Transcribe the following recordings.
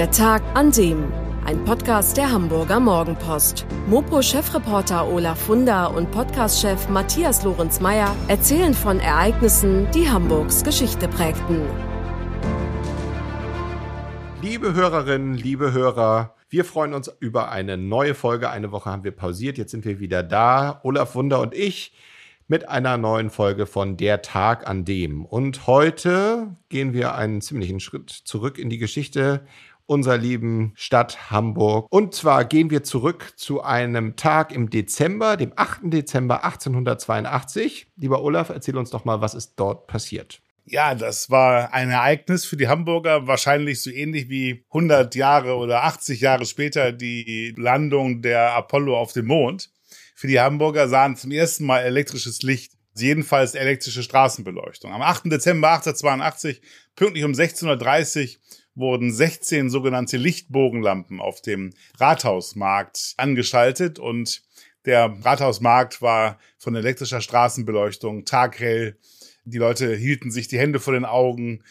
Der Tag an dem. Ein Podcast der Hamburger Morgenpost. Mopo-Chefreporter Olaf Funder und Podcast-Chef Matthias Lorenz-Meyer erzählen von Ereignissen, die Hamburgs Geschichte prägten. Liebe Hörerinnen, liebe Hörer, wir freuen uns über eine neue Folge. Eine Woche haben wir pausiert, jetzt sind wir wieder da. Olaf Wunder und ich mit einer neuen Folge von Der Tag an dem. Und heute gehen wir einen ziemlichen Schritt zurück in die Geschichte unserer lieben Stadt Hamburg. Und zwar gehen wir zurück zu einem Tag im Dezember, dem 8. Dezember 1882. Lieber Olaf, erzähl uns doch mal, was ist dort passiert. Ja, das war ein Ereignis für die Hamburger, wahrscheinlich so ähnlich wie 100 Jahre oder 80 Jahre später die Landung der Apollo auf dem Mond für die Hamburger sahen zum ersten Mal elektrisches Licht, jedenfalls elektrische Straßenbeleuchtung. Am 8. Dezember 1882, pünktlich um 16.30 Uhr, wurden 16 sogenannte Lichtbogenlampen auf dem Rathausmarkt angeschaltet und der Rathausmarkt war von elektrischer Straßenbeleuchtung taghell. Die Leute hielten sich die Hände vor den Augen,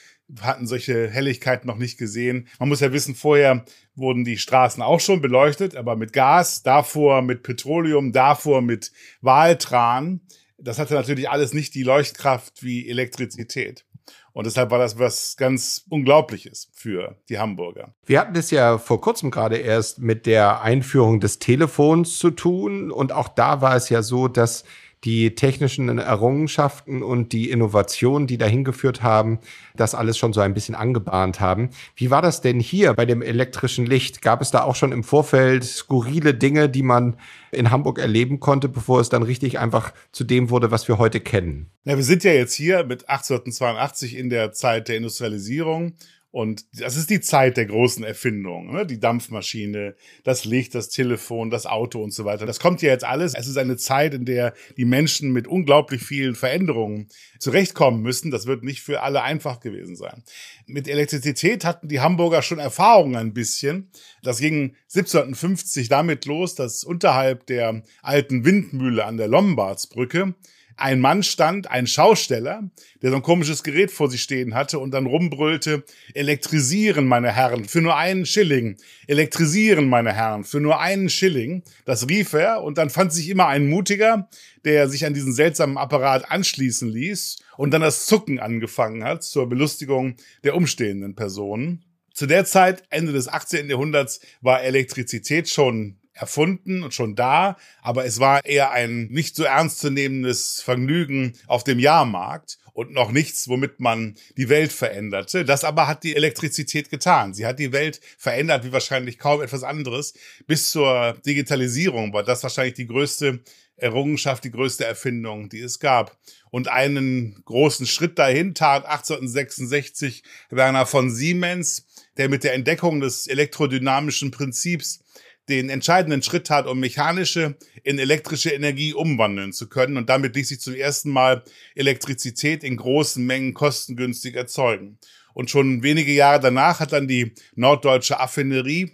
hatten solche Helligkeiten noch nicht gesehen. Man muss ja wissen, vorher wurden die Straßen auch schon beleuchtet, aber mit Gas, davor mit Petroleum, davor mit Waltran. Das hatte natürlich alles nicht die Leuchtkraft wie Elektrizität. Und deshalb war das was ganz Unglaubliches für die Hamburger. Wir hatten es ja vor kurzem gerade erst mit der Einführung des Telefons zu tun. Und auch da war es ja so, dass die technischen Errungenschaften und die Innovationen, die dahin geführt haben, das alles schon so ein bisschen angebahnt haben. Wie war das denn hier bei dem elektrischen Licht? Gab es da auch schon im Vorfeld skurrile Dinge, die man in Hamburg erleben konnte, bevor es dann richtig einfach zu dem wurde, was wir heute kennen? Ja, wir sind ja jetzt hier mit 1882 in der Zeit der Industrialisierung und das ist die Zeit der großen Erfindungen, ne? die Dampfmaschine, das Licht, das Telefon, das Auto und so weiter. Das kommt ja jetzt alles. Es ist eine Zeit, in der die Menschen mit unglaublich vielen Veränderungen zurechtkommen müssen. Das wird nicht für alle einfach gewesen sein. Mit Elektrizität hatten die Hamburger schon Erfahrungen ein bisschen. Das ging 1750 damit los, dass unterhalb der alten Windmühle an der Lombardsbrücke ein Mann stand, ein Schausteller, der so ein komisches Gerät vor sich stehen hatte und dann rumbrüllte, elektrisieren, meine Herren, für nur einen Schilling, elektrisieren, meine Herren, für nur einen Schilling. Das rief er und dann fand sich immer ein Mutiger, der sich an diesen seltsamen Apparat anschließen ließ und dann das Zucken angefangen hat zur Belustigung der umstehenden Personen. Zu der Zeit, Ende des 18. Jahrhunderts, war Elektrizität schon erfunden und schon da, aber es war eher ein nicht so ernstzunehmendes Vergnügen auf dem Jahrmarkt und noch nichts, womit man die Welt veränderte. Das aber hat die Elektrizität getan. Sie hat die Welt verändert wie wahrscheinlich kaum etwas anderes. Bis zur Digitalisierung war das wahrscheinlich die größte Errungenschaft, die größte Erfindung, die es gab. Und einen großen Schritt dahin tat 1866 Werner von Siemens, der mit der Entdeckung des elektrodynamischen Prinzips den entscheidenden Schritt tat, um mechanische in elektrische Energie umwandeln zu können. Und damit ließ sich zum ersten Mal Elektrizität in großen Mengen kostengünstig erzeugen. Und schon wenige Jahre danach hat dann die Norddeutsche Affinerie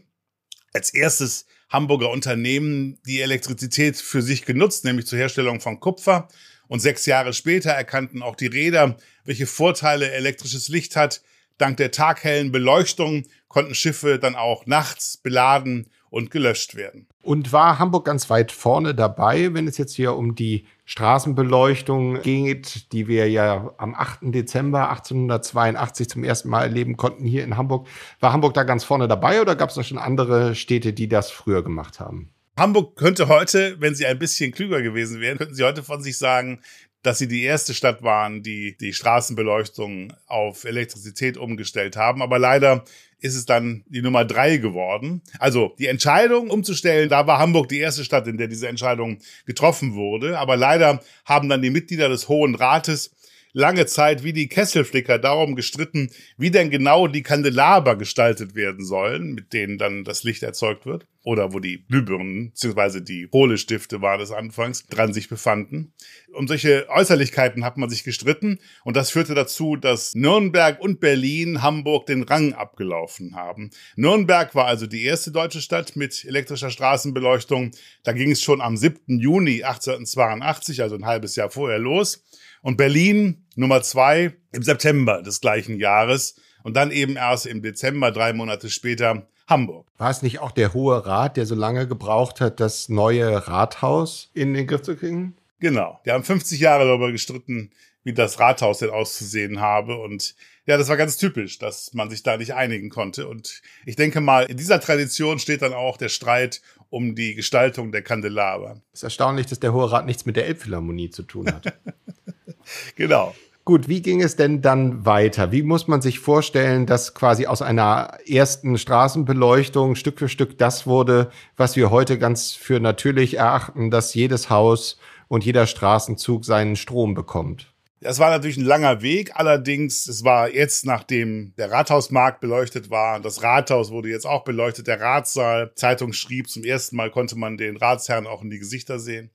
als erstes Hamburger Unternehmen die Elektrizität für sich genutzt, nämlich zur Herstellung von Kupfer. Und sechs Jahre später erkannten auch die Räder, welche Vorteile elektrisches Licht hat. Dank der taghellen Beleuchtung konnten Schiffe dann auch nachts beladen und gelöscht werden. Und war Hamburg ganz weit vorne dabei, wenn es jetzt hier um die Straßenbeleuchtung geht, die wir ja am 8. Dezember 1882 zum ersten Mal erleben konnten hier in Hamburg. War Hamburg da ganz vorne dabei oder gab es da schon andere Städte, die das früher gemacht haben? Hamburg könnte heute, wenn sie ein bisschen klüger gewesen wären, könnten sie heute von sich sagen, dass sie die erste Stadt waren, die die Straßenbeleuchtung auf Elektrizität umgestellt haben. Aber leider ist es dann die Nummer drei geworden. Also die Entscheidung umzustellen, da war Hamburg die erste Stadt, in der diese Entscheidung getroffen wurde. Aber leider haben dann die Mitglieder des Hohen Rates lange Zeit wie die Kesselflicker darum gestritten, wie denn genau die Kandelaber gestaltet werden sollen, mit denen dann das Licht erzeugt wird. Oder wo die Glühbirnen, beziehungsweise die Kohlestifte waren es anfangs, dran sich befanden. Um solche Äußerlichkeiten hat man sich gestritten und das führte dazu, dass Nürnberg und Berlin Hamburg den Rang abgelaufen haben. Nürnberg war also die erste deutsche Stadt mit elektrischer Straßenbeleuchtung. Da ging es schon am 7. Juni 1882, also ein halbes Jahr vorher los. Und Berlin Nummer zwei im September des gleichen Jahres. und dann eben erst im Dezember, drei Monate später, Hamburg. War es nicht auch der Hohe Rat, der so lange gebraucht hat, das neue Rathaus in den Griff zu kriegen? Genau. Die haben 50 Jahre darüber gestritten, wie das Rathaus denn auszusehen habe. Und ja, das war ganz typisch, dass man sich da nicht einigen konnte. Und ich denke mal, in dieser Tradition steht dann auch der Streit um die Gestaltung der Kandelaber. Es ist erstaunlich, dass der Hohe Rat nichts mit der Elbphilharmonie zu tun hat. genau. Gut, wie ging es denn dann weiter? Wie muss man sich vorstellen, dass quasi aus einer ersten Straßenbeleuchtung Stück für Stück das wurde, was wir heute ganz für natürlich erachten, dass jedes Haus und jeder Straßenzug seinen Strom bekommt? Das war natürlich ein langer Weg, allerdings, es war jetzt, nachdem der Rathausmarkt beleuchtet war, das Rathaus wurde jetzt auch beleuchtet, der Ratssaal, Zeitung schrieb, zum ersten Mal konnte man den Ratsherren auch in die Gesichter sehen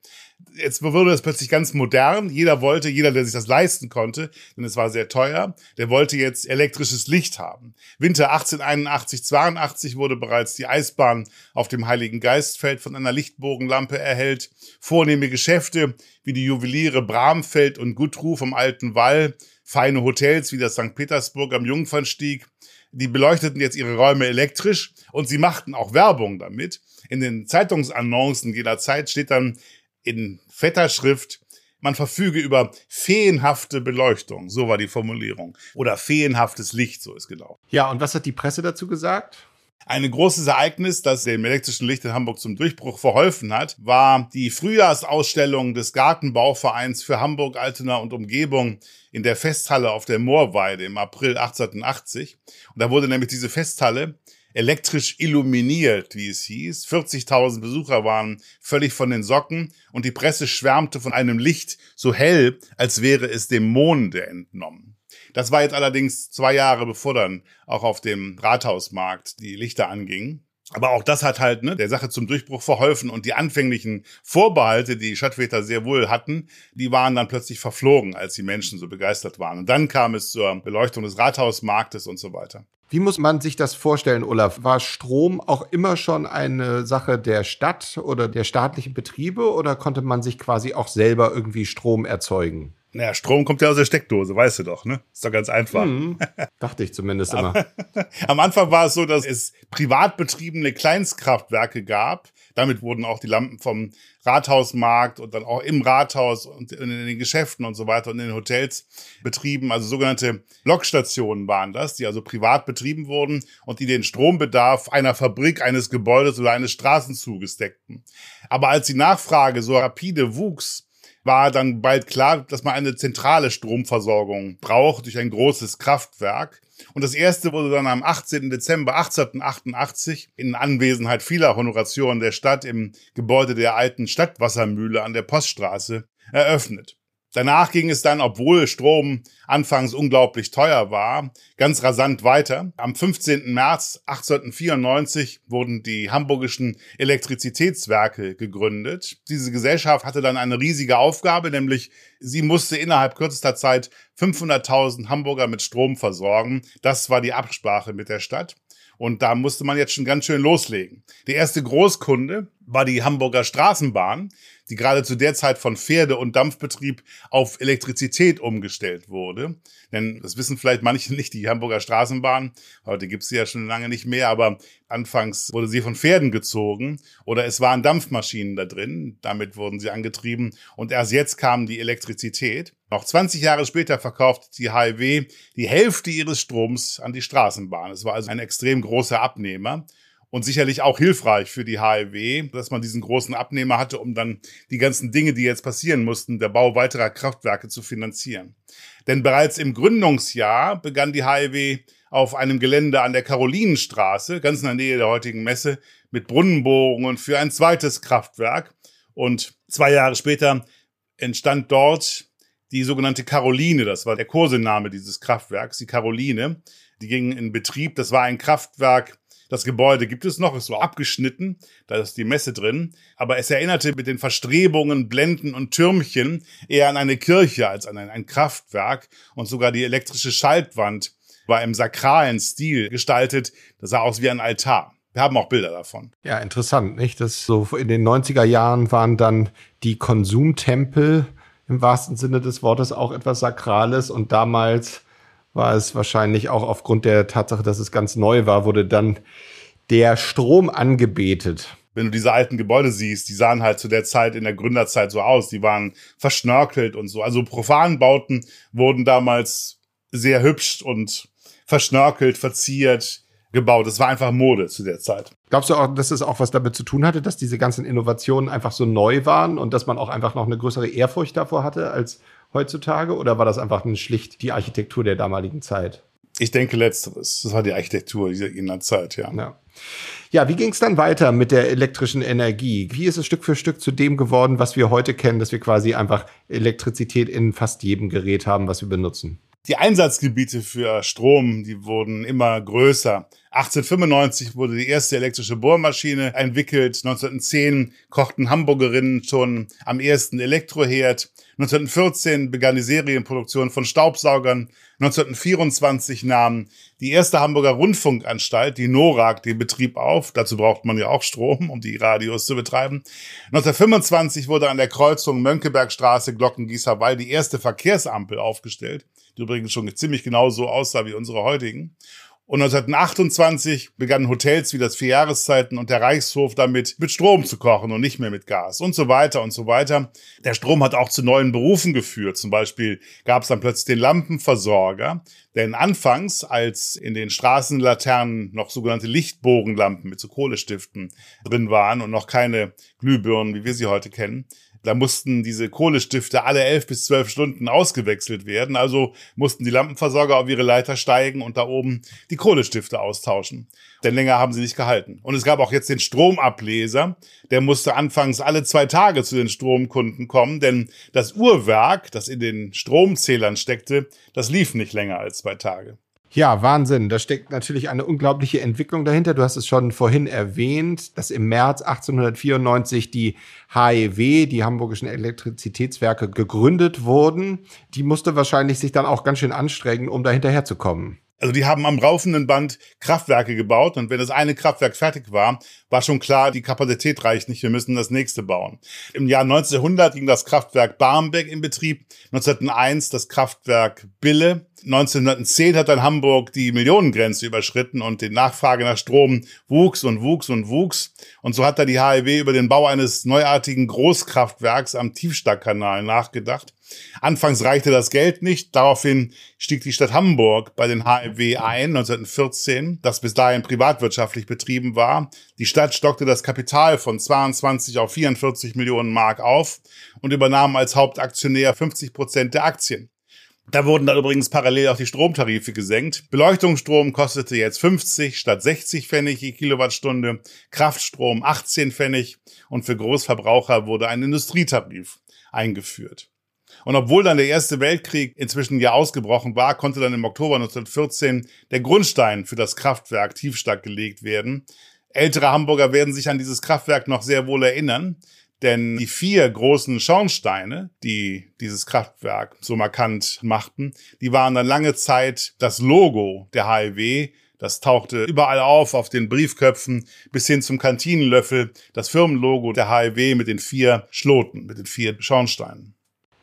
jetzt wurde es plötzlich ganz modern. Jeder wollte, jeder, der sich das leisten konnte, denn es war sehr teuer, der wollte jetzt elektrisches Licht haben. Winter 1881, 82 wurde bereits die Eisbahn auf dem Heiligen Geistfeld von einer Lichtbogenlampe erhellt. Vornehme Geschäfte wie die Juweliere Bramfeld und Gutruh vom Alten Wall, feine Hotels wie das St. Petersburg am Jungfernstieg, die beleuchteten jetzt ihre Räume elektrisch und sie machten auch Werbung damit. In den Zeitungsannoncen jeder Zeit steht dann in fetter Schrift, man verfüge über feenhafte Beleuchtung, so war die Formulierung. Oder feenhaftes Licht, so ist genau. Ja, und was hat die Presse dazu gesagt? Ein großes Ereignis, das dem elektrischen Licht in Hamburg zum Durchbruch verholfen hat, war die Frühjahrsausstellung des Gartenbauvereins für Hamburg, Altena und Umgebung in der Festhalle auf der Moorweide im April 1880. Und da wurde nämlich diese Festhalle elektrisch illuminiert, wie es hieß. 40.000 Besucher waren völlig von den Socken und die Presse schwärmte von einem Licht so hell, als wäre es dem Monde entnommen. Das war jetzt allerdings zwei Jahre bevor dann auch auf dem Rathausmarkt die Lichter angingen. Aber auch das hat halt ne, der Sache zum Durchbruch verholfen und die anfänglichen Vorbehalte, die Stadtväter sehr wohl hatten, die waren dann plötzlich verflogen, als die Menschen so begeistert waren. Und dann kam es zur Beleuchtung des Rathausmarktes und so weiter. Wie muss man sich das vorstellen, Olaf? War Strom auch immer schon eine Sache der Stadt oder der staatlichen Betriebe oder konnte man sich quasi auch selber irgendwie Strom erzeugen? Naja, Strom kommt ja aus der Steckdose, weißt du doch, ne? Ist doch ganz einfach. Hm, dachte ich zumindest immer. Am Anfang war es so, dass es privat betriebene Kleinstkraftwerke gab, damit wurden auch die Lampen vom Rathausmarkt und dann auch im Rathaus und in den Geschäften und so weiter und in den Hotels betrieben. Also sogenannte Lokstationen waren das, die also privat betrieben wurden und die den Strombedarf einer Fabrik, eines Gebäudes oder eines Straßenzuges deckten. Aber als die Nachfrage so rapide wuchs, war dann bald klar, dass man eine zentrale Stromversorgung braucht durch ein großes Kraftwerk. Und das erste wurde dann am 18. Dezember 1888 in Anwesenheit vieler Honorationen der Stadt im Gebäude der alten Stadtwassermühle an der Poststraße eröffnet. Danach ging es dann, obwohl Strom anfangs unglaublich teuer war, ganz rasant weiter. Am 15. März 1894 wurden die hamburgischen Elektrizitätswerke gegründet. Diese Gesellschaft hatte dann eine riesige Aufgabe, nämlich sie musste innerhalb kürzester Zeit 500.000 Hamburger mit Strom versorgen. Das war die Absprache mit der Stadt. Und da musste man jetzt schon ganz schön loslegen. Der erste Großkunde war die Hamburger Straßenbahn, die gerade zu der Zeit von Pferde- und Dampfbetrieb auf Elektrizität umgestellt wurde. Denn das wissen vielleicht manche nicht, die Hamburger Straßenbahn, heute gibt sie ja schon lange nicht mehr, aber anfangs wurde sie von Pferden gezogen oder es waren Dampfmaschinen da drin, damit wurden sie angetrieben und erst jetzt kam die Elektrizität. Noch 20 Jahre später verkauft die HIW die Hälfte ihres Stroms an die Straßenbahn. Es war also ein extrem großer Abnehmer und sicherlich auch hilfreich für die HLW, dass man diesen großen Abnehmer hatte, um dann die ganzen Dinge, die jetzt passieren mussten, der Bau weiterer Kraftwerke zu finanzieren. Denn bereits im Gründungsjahr begann die HLW auf einem Gelände an der Karolinenstraße, ganz in der Nähe der heutigen Messe, mit Brunnenbohrungen für ein zweites Kraftwerk. Und zwei Jahre später entstand dort die sogenannte Caroline, das war der Kursename dieses Kraftwerks, die Caroline. Die ging in Betrieb, das war ein Kraftwerk, das Gebäude gibt es noch, ist so abgeschnitten, da ist die Messe drin, aber es erinnerte mit den Verstrebungen, Blenden und Türmchen eher an eine Kirche als an ein, Kraftwerk und sogar die elektrische Schaltwand war im sakralen Stil gestaltet, das sah aus wie ein Altar. Wir haben auch Bilder davon. Ja, interessant, nicht? Das so in den 90er Jahren waren dann die Konsumtempel im wahrsten Sinne des Wortes auch etwas Sakrales und damals war es wahrscheinlich auch aufgrund der Tatsache, dass es ganz neu war, wurde dann der Strom angebetet. Wenn du diese alten Gebäude siehst, die sahen halt zu der Zeit in der Gründerzeit so aus. Die waren verschnörkelt und so. Also Profanbauten wurden damals sehr hübsch und verschnörkelt, verziert, gebaut. Das war einfach Mode zu der Zeit. Glaubst du auch, dass es auch was damit zu tun hatte, dass diese ganzen Innovationen einfach so neu waren und dass man auch einfach noch eine größere Ehrfurcht davor hatte als heutzutage? Oder war das einfach schlicht die Architektur der damaligen Zeit? Ich denke letzteres. Das war die Architektur dieser Zeit, ja. Ja, ja wie ging es dann weiter mit der elektrischen Energie? Wie ist es Stück für Stück zu dem geworden, was wir heute kennen, dass wir quasi einfach Elektrizität in fast jedem Gerät haben, was wir benutzen? Die Einsatzgebiete für Strom, die wurden immer größer. 1895 wurde die erste elektrische Bohrmaschine entwickelt. 1910 kochten Hamburgerinnen schon am ersten Elektroherd. 1914 begann die Serienproduktion von Staubsaugern. 1924 nahm die erste Hamburger Rundfunkanstalt, die NORAG, den Betrieb auf. Dazu braucht man ja auch Strom, um die Radios zu betreiben. 1925 wurde an der Kreuzung Mönckebergstraße Glockengießerwall die erste Verkehrsampel aufgestellt die übrigens schon ziemlich genau so aussah wie unsere heutigen. Und 1928 begannen Hotels wie das Vierjahreszeiten und der Reichshof damit, mit Strom zu kochen und nicht mehr mit Gas und so weiter und so weiter. Der Strom hat auch zu neuen Berufen geführt. Zum Beispiel gab es dann plötzlich den Lampenversorger. Denn anfangs, als in den Straßenlaternen noch sogenannte Lichtbogenlampen mit so Kohlestiften drin waren und noch keine Glühbirnen, wie wir sie heute kennen, da mussten diese Kohlestifte alle elf bis zwölf Stunden ausgewechselt werden. Also mussten die Lampenversorger auf ihre Leiter steigen und da oben die Kohlestifte austauschen. Denn länger haben sie nicht gehalten. Und es gab auch jetzt den Stromableser. Der musste anfangs alle zwei Tage zu den Stromkunden kommen, denn das Uhrwerk, das in den Stromzählern steckte, das lief nicht länger als zwei Tage. Ja, Wahnsinn. Da steckt natürlich eine unglaubliche Entwicklung dahinter. Du hast es schon vorhin erwähnt, dass im März 1894 die HEW, die Hamburgischen Elektrizitätswerke, gegründet wurden. Die musste wahrscheinlich sich dann auch ganz schön anstrengen, um da hinterherzukommen. Also die haben am laufenden Band Kraftwerke gebaut und wenn das eine Kraftwerk fertig war, war schon klar, die Kapazität reicht nicht, wir müssen das nächste bauen. Im Jahr 1900 ging das Kraftwerk Barmbek in Betrieb, 1901 das Kraftwerk Bille, 1910 hat dann Hamburg die Millionengrenze überschritten und die Nachfrage nach Strom wuchs und wuchs und wuchs. Und so hat da die HEW über den Bau eines neuartigen Großkraftwerks am Tiefstackkanal nachgedacht. Anfangs reichte das Geld nicht. Daraufhin stieg die Stadt Hamburg bei den HMW ein, 1914, das bis dahin privatwirtschaftlich betrieben war. Die Stadt stockte das Kapital von 22 auf 44 Millionen Mark auf und übernahm als Hauptaktionär 50 Prozent der Aktien. Da wurden dann übrigens parallel auch die Stromtarife gesenkt. Beleuchtungsstrom kostete jetzt 50 statt 60 Pfennig je Kilowattstunde, Kraftstrom 18 Pfennig und für Großverbraucher wurde ein Industrietarif eingeführt. Und obwohl dann der Erste Weltkrieg inzwischen ja ausgebrochen war, konnte dann im Oktober 1914 der Grundstein für das Kraftwerk Tiefstadt gelegt werden. Ältere Hamburger werden sich an dieses Kraftwerk noch sehr wohl erinnern, denn die vier großen Schornsteine, die dieses Kraftwerk so markant machten, die waren dann lange Zeit das Logo der HIW. Das tauchte überall auf, auf den Briefköpfen bis hin zum Kantinenlöffel, das Firmenlogo der HIW mit den vier Schloten, mit den vier Schornsteinen.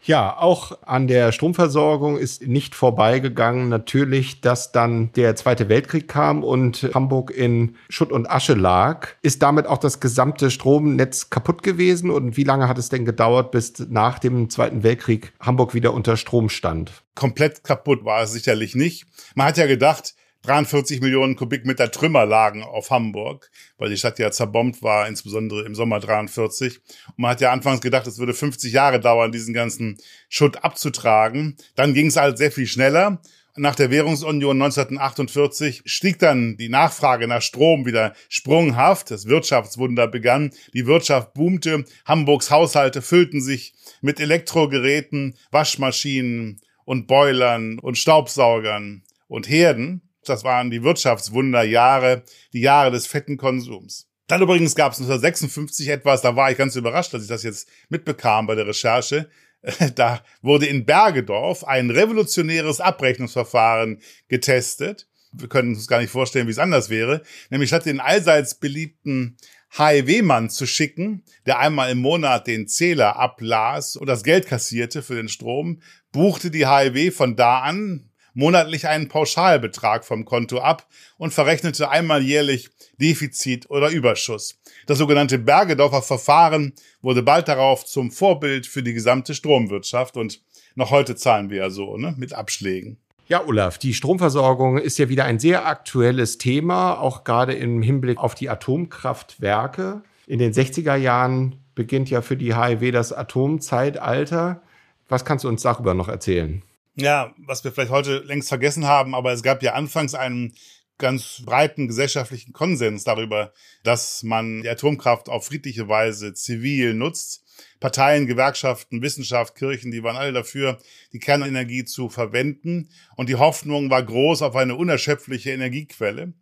Ja, auch an der Stromversorgung ist nicht vorbeigegangen natürlich, dass dann der Zweite Weltkrieg kam und Hamburg in Schutt und Asche lag. Ist damit auch das gesamte Stromnetz kaputt gewesen? Und wie lange hat es denn gedauert, bis nach dem Zweiten Weltkrieg Hamburg wieder unter Strom stand? Komplett kaputt war es sicherlich nicht. Man hat ja gedacht, 43 Millionen Kubikmeter Trümmer lagen auf Hamburg, weil die Stadt ja zerbombt war, insbesondere im Sommer 43. Und man hat ja anfangs gedacht, es würde 50 Jahre dauern, diesen ganzen Schutt abzutragen. Dann ging es halt sehr viel schneller. Nach der Währungsunion 1948 stieg dann die Nachfrage nach Strom wieder sprunghaft. Das Wirtschaftswunder begann. Die Wirtschaft boomte. Hamburgs Haushalte füllten sich mit Elektrogeräten, Waschmaschinen und Boilern und Staubsaugern und Herden. Das waren die Wirtschaftswunderjahre, die Jahre des fetten Konsums. Dann übrigens gab es 1956 etwas, da war ich ganz überrascht, dass ich das jetzt mitbekam bei der Recherche. Da wurde in Bergedorf ein revolutionäres Abrechnungsverfahren getestet. Wir können uns gar nicht vorstellen, wie es anders wäre. Nämlich statt den allseits beliebten HIV-Mann zu schicken, der einmal im Monat den Zähler ablas und das Geld kassierte für den Strom, buchte die HIV von da an monatlich einen Pauschalbetrag vom Konto ab und verrechnete einmal jährlich Defizit oder Überschuss. Das sogenannte Bergedorfer Verfahren wurde bald darauf zum Vorbild für die gesamte Stromwirtschaft und noch heute zahlen wir ja so, ne, mit Abschlägen. Ja, Olaf, die Stromversorgung ist ja wieder ein sehr aktuelles Thema, auch gerade im Hinblick auf die Atomkraftwerke. In den 60er Jahren beginnt ja für die HIW das Atomzeitalter. Was kannst du uns darüber noch erzählen? Ja, was wir vielleicht heute längst vergessen haben, aber es gab ja anfangs einen ganz breiten gesellschaftlichen Konsens darüber, dass man die Atomkraft auf friedliche Weise zivil nutzt. Parteien, Gewerkschaften, Wissenschaft, Kirchen, die waren alle dafür, die Kernenergie zu verwenden. Und die Hoffnung war groß auf eine unerschöpfliche Energiequelle.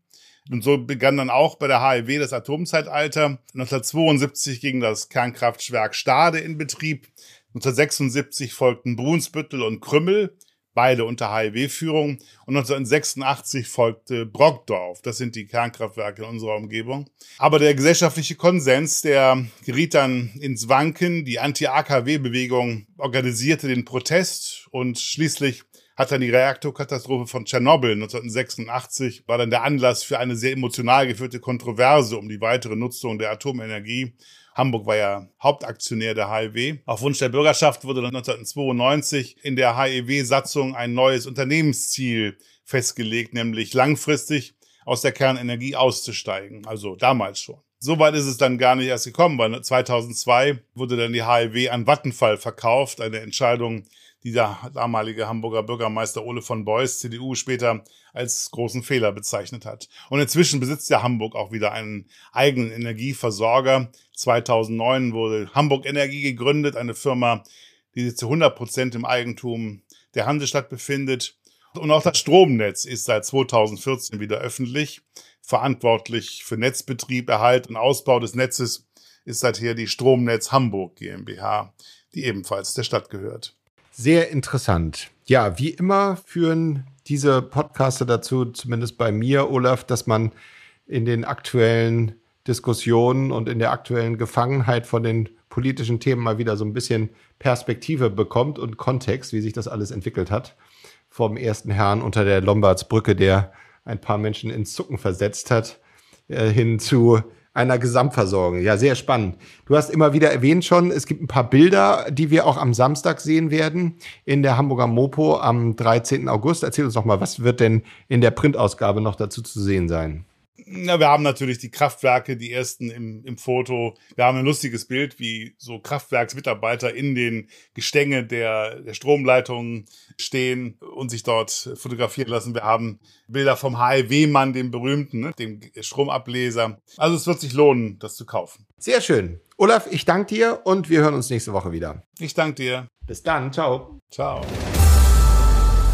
Und so begann dann auch bei der HIW das Atomzeitalter. 1972 ging das Kernkraftwerk Stade in Betrieb. 1976 folgten Brunsbüttel und Krümmel beide unter HIW-Führung. Und 1986 folgte Brockdorf. Das sind die Kernkraftwerke in unserer Umgebung. Aber der gesellschaftliche Konsens, der geriet dann ins Wanken. Die Anti-AKW-Bewegung organisierte den Protest und schließlich hat dann die Reaktorkatastrophe von Tschernobyl 1986 war dann der Anlass für eine sehr emotional geführte Kontroverse um die weitere Nutzung der Atomenergie. Hamburg war ja Hauptaktionär der HEW. Auf Wunsch der Bürgerschaft wurde 1992 in der HEW-Satzung ein neues Unternehmensziel festgelegt, nämlich langfristig aus der Kernenergie auszusteigen. Also damals schon. Soweit ist es dann gar nicht erst gekommen, weil 2002 wurde dann die HEW an Vattenfall verkauft, eine Entscheidung, die der damalige Hamburger Bürgermeister Ole von Beuys, CDU, später als großen Fehler bezeichnet hat. Und inzwischen besitzt ja Hamburg auch wieder einen eigenen Energieversorger. 2009 wurde Hamburg Energie gegründet, eine Firma, die sich zu 100 Prozent im Eigentum der Hansestadt befindet. Und auch das Stromnetz ist seit 2014 wieder öffentlich. Verantwortlich für Netzbetrieb, Erhalt und Ausbau des Netzes ist seither die Stromnetz Hamburg GmbH, die ebenfalls der Stadt gehört. Sehr interessant. Ja, wie immer führen diese Podcaster dazu, zumindest bei mir, Olaf, dass man in den aktuellen Diskussionen und in der aktuellen Gefangenheit von den politischen Themen mal wieder so ein bisschen Perspektive bekommt und Kontext, wie sich das alles entwickelt hat. Vom ersten Herrn unter der Lombardsbrücke, der ein paar Menschen ins Zucken versetzt hat, äh, hin zu einer Gesamtversorgung. Ja, sehr spannend. Du hast immer wieder erwähnt schon, es gibt ein paar Bilder, die wir auch am Samstag sehen werden in der Hamburger Mopo am 13. August. Erzähl uns doch mal, was wird denn in der Printausgabe noch dazu zu sehen sein? Na, wir haben natürlich die Kraftwerke, die ersten im, im Foto. Wir haben ein lustiges Bild, wie so Kraftwerksmitarbeiter in den Gestänge der, der Stromleitungen stehen und sich dort fotografieren lassen. Wir haben Bilder vom HLW-Mann, dem berühmten, ne, dem Stromableser. Also es wird sich lohnen, das zu kaufen. Sehr schön. Olaf, ich danke dir und wir hören uns nächste Woche wieder. Ich danke dir. Bis dann. Ciao. Ciao.